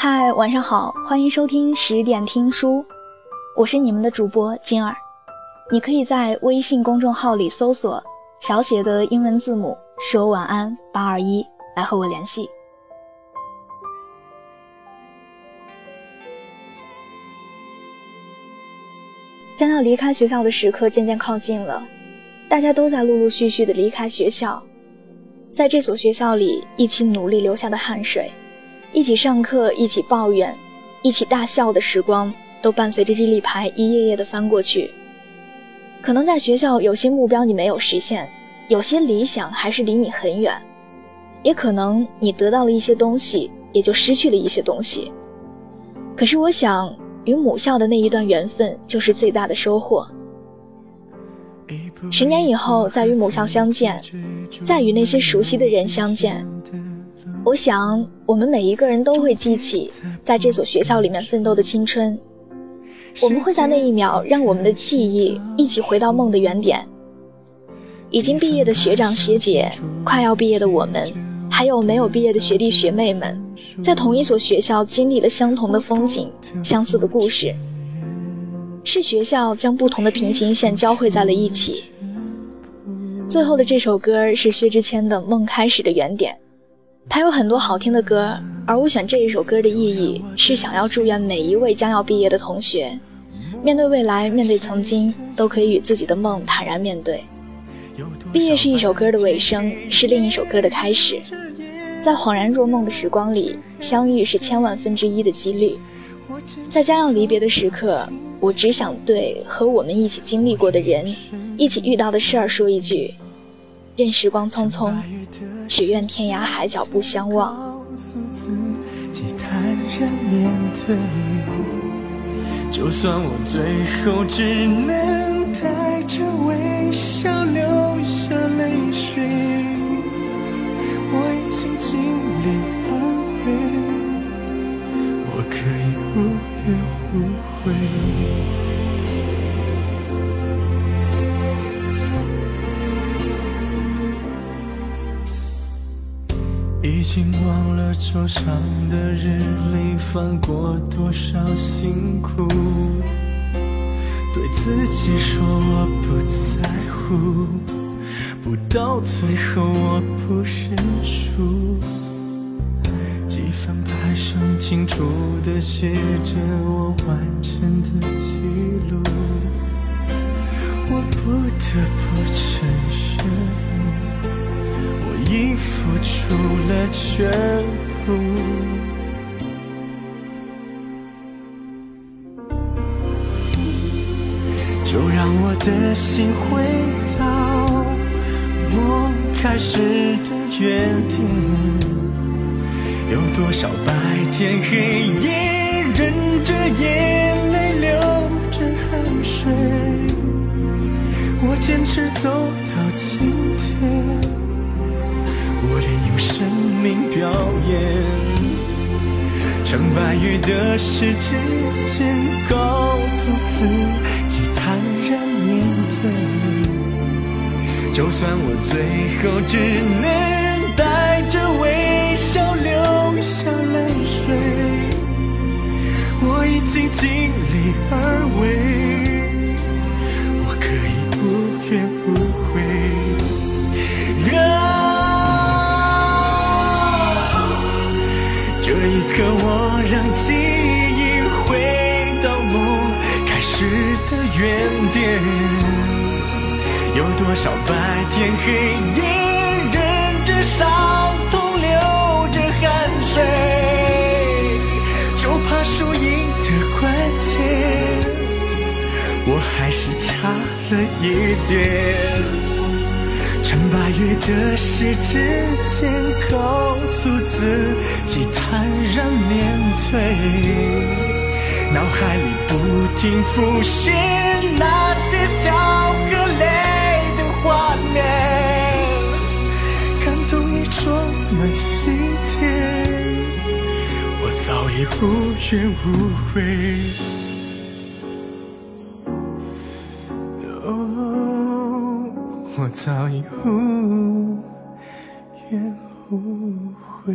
嗨，晚上好，欢迎收听十点听书，我是你们的主播金儿。你可以在微信公众号里搜索小写的英文字母说晚安八二一来和我联系。将要离开学校的时刻渐渐靠近了，大家都在陆陆续续的离开学校，在这所学校里一起努力流下的汗水，一起上课，一起抱怨，一起大笑的时光，都伴随着日历牌一页页的翻过去。可能在学校有些目标你没有实现，有些理想还是离你很远，也可能你得到了一些东西，也就失去了一些东西。可是我想。与母校的那一段缘分，就是最大的收获。十年以后再与母校相见，再与那些熟悉的人相见，我想我们每一个人都会记起在这所学校里面奋斗的青春。我们会在那一秒让我们的记忆一起回到梦的原点。已经毕业的学长学姐，快要毕业的我们。还有没有毕业的学弟学妹们，在同一所学校经历了相同的风景、相似的故事，是学校将不同的平行线交汇在了一起。最后的这首歌是薛之谦的《梦开始的原点》，他有很多好听的歌，而我选这一首歌的意义是想要祝愿每一位将要毕业的同学，面对未来，面对曾经，都可以与自己的梦坦然面对。毕业是一首歌的尾声，是另一首歌的开始。在恍然若梦的时光里，相遇是千万分之一的几率。在将要离别的时刻，我只想对和我们一起经历过的人、一起遇到的事儿说一句：任时光匆匆，只愿天涯海角不相忘。就算我最后只能带着微笑经忘了桌上的日历翻过多少辛苦，对自己说我不在乎。不到最后，我不认输。几份牌上清楚地写着我完整的记录，我不得不承认，付了全部。就让我的心回到。我开始的原点，有多少白天黑夜，忍着眼泪，流着汗水，我坚持走到今成败与得失之间，告诉自己坦然面对。就算我最后只能带着微笑流下泪水，我已经尽力而为，这一刻，我让记忆回到梦开始的原点。有多少白天黑夜，忍着伤痛，流着汗水，就怕输赢的关键，我还是差了一点。成败与得失之间，告诉自即坦然面对脑海里不停浮现那些笑和泪的画面？感动已充满心田我早已无怨无悔哦我早已无怨无悔